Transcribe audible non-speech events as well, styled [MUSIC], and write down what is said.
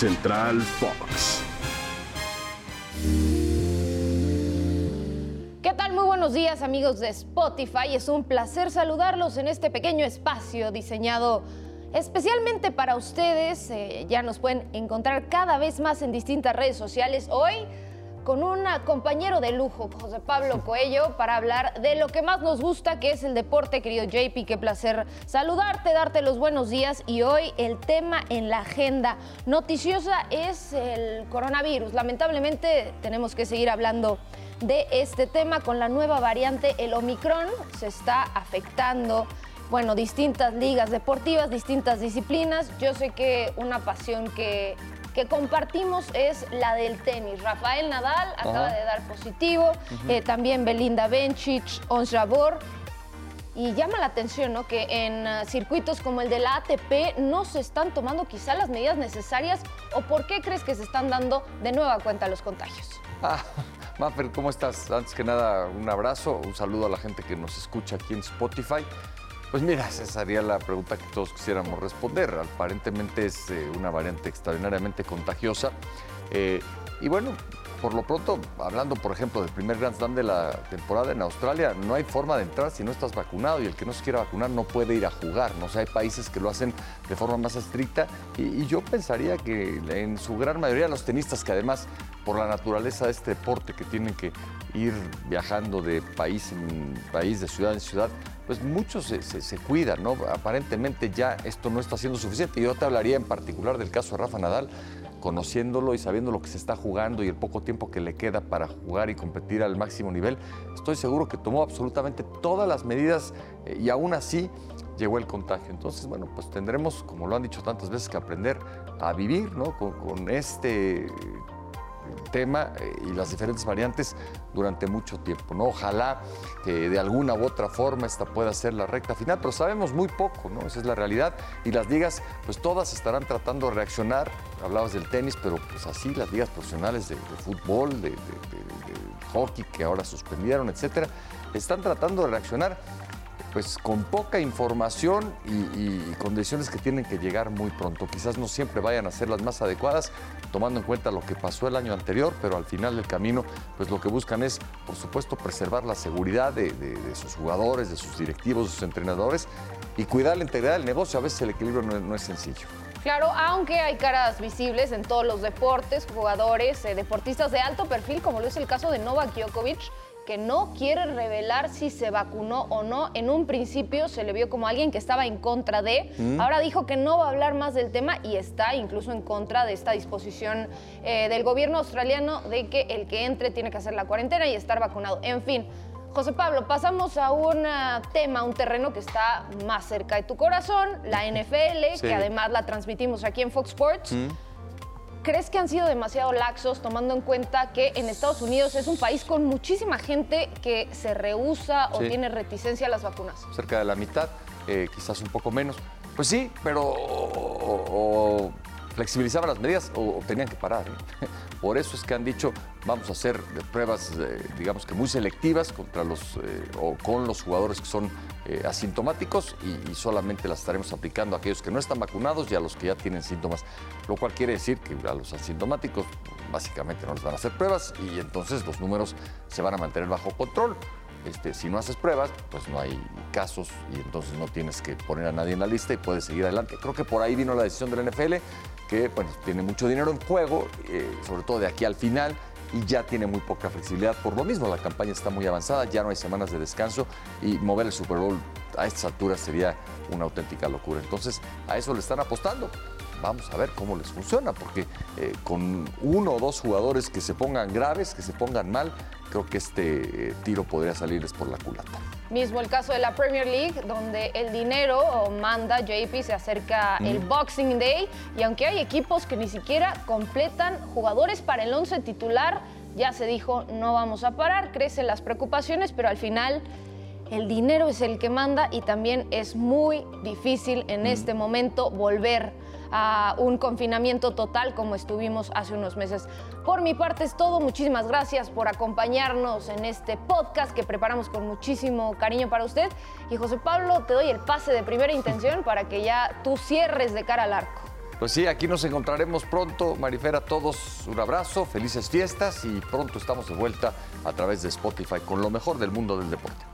Central Fox. ¿Qué tal? Muy buenos días amigos de Spotify. Es un placer saludarlos en este pequeño espacio diseñado especialmente para ustedes. Eh, ya nos pueden encontrar cada vez más en distintas redes sociales. Hoy con un compañero de lujo, José Pablo Coello, para hablar de lo que más nos gusta, que es el deporte, querido JP. Qué placer saludarte, darte los buenos días. Y hoy el tema en la agenda noticiosa es el coronavirus. Lamentablemente tenemos que seguir hablando de este tema con la nueva variante, el Omicron. Se está afectando bueno, distintas ligas deportivas, distintas disciplinas. Yo sé que una pasión que que compartimos es la del tenis. Rafael Nadal acaba de dar positivo, eh, también Belinda Bencic, Ons Jabeur. Y llama la atención ¿no? que en uh, circuitos como el de la ATP no se están tomando quizá las medidas necesarias o por qué crees que se están dando de nueva cuenta los contagios. Ah, [LAUGHS] Maffer, ¿cómo estás? Antes que nada, un abrazo, un saludo a la gente que nos escucha aquí en Spotify. Pues mira, esa sería la pregunta que todos quisiéramos responder. Aparentemente es eh, una variante extraordinariamente contagiosa. Eh, y bueno, por lo pronto, hablando por ejemplo del primer Grand Slam de la temporada en Australia, no hay forma de entrar si no estás vacunado y el que no se quiera vacunar no puede ir a jugar. ¿no? hay países que lo hacen de forma más estricta y, yo pensaría que en su gran mayoría los tenistas que además por la naturaleza de este deporte que tienen que ir viajando de país en país, de ciudad en ciudad, pues muchos se, cuidan, ¿no? Aparentemente ya esto no está siendo suficiente. Yo te hablaría en particular del caso de Rafa Nadal, conociéndolo y sabiendo lo que se está jugando y el poco tiempo que le queda para jugar y competir al máximo nivel, estoy seguro que tomó absolutamente todas las medidas eh, y aún así llegó el contagio. Entonces, bueno, pues tendremos, como lo han dicho tantas veces, que aprender a vivir ¿no? con, con este tema eh, y las diferentes variantes durante mucho tiempo. ¿no? Ojalá que de alguna u otra forma esta pueda ser la recta final, pero sabemos muy poco, ¿no? Esa es la realidad. Y las ligas, pues todas estarán tratando de reaccionar. Hablabas del tenis, pero pues así las ligas profesionales de, fútbol, de, de hockey que ahora suspendieron, etcétera, están tratando de reaccionar pues con poca información y, condiciones que tienen que llegar muy pronto. Quizás no siempre vayan a ser las más adecuadas, tomando en cuenta lo que pasó el año anterior, pero al final del camino, pues lo que buscan es, por supuesto, preservar la seguridad de, sus jugadores, de sus directivos, de sus entrenadores y cuidar la integridad del negocio. A veces el equilibrio no, es sencillo. Claro, aunque hay caras visibles en todos los deportes, jugadores, eh, deportistas de alto perfil, como lo es el caso de Novak Djokovic, que no quiere revelar si se vacunó o no. En un principio se le vio como alguien que estaba en contra de. Mm. Ahora dijo que no va a hablar más del tema y está incluso en contra de esta disposición eh, del gobierno australiano de que el que entre tiene que hacer la cuarentena y estar vacunado. En fin. José Pablo, pasamos a un tema, un terreno que está más cerca de tu corazón, la NFL, que además la transmitimos aquí en Fox Sports. Mm. ¿Crees que han sido demasiado laxos tomando en cuenta que en Estados Unidos es un país con muchísima gente que se rehúsa o tiene reticencia a las vacunas? Cerca de la mitad, eh, quizás un poco menos. Pues sí, pero o, flexibilizaban las medidas o, tenían que parar. ¿eh? [LAUGHS] Por eso es que han dicho, vamos a hacer pruebas, eh, digamos que muy selectivas contra los, o con los jugadores que son eh, asintomáticos y, solamente las estaremos aplicando a aquellos que no están vacunados y a los que ya tienen síntomas, lo cual quiere decir que a los asintomáticos básicamente no les van a hacer pruebas y entonces los números se van a mantener bajo control. Este, si no haces pruebas, pues no hay casos y entonces no tienes que poner a nadie en la lista y puedes seguir adelante. Creo que por ahí vino la decisión del NFL, que bueno, tiene mucho dinero en juego, eh, sobre todo de aquí al final, y ya tiene muy poca flexibilidad. Por lo mismo, la campaña está muy avanzada, ya no hay semanas de descanso y mover el Super Bowl a estas alturas sería una auténtica locura. Entonces, a eso le están apostando. Vamos a ver cómo les funciona, porque eh, con uno o dos jugadores que se pongan graves, que se pongan mal, creo que este eh, tiro podría salirles por la culata. Mismo el caso de la Premier League, donde el dinero manda JP, se acerca el Boxing Day y aunque hay equipos que ni siquiera completan jugadores para el 11 titular, ya se dijo no vamos a parar, crecen las preocupaciones, pero al final el dinero es el que manda y también es muy difícil en este momento volver a un confinamiento total como estuvimos hace unos meses. Por mi parte es todo. Muchísimas gracias por acompañarnos en este podcast que preparamos con muchísimo cariño para usted. Y José Pablo, te doy el pase de primera intención [LAUGHS] para que ya tú cierres de cara al arco. Pues sí, aquí nos encontraremos pronto. Marifera, a todos un abrazo, felices fiestas y pronto estamos de vuelta a través de Spotify con lo mejor del mundo del deporte.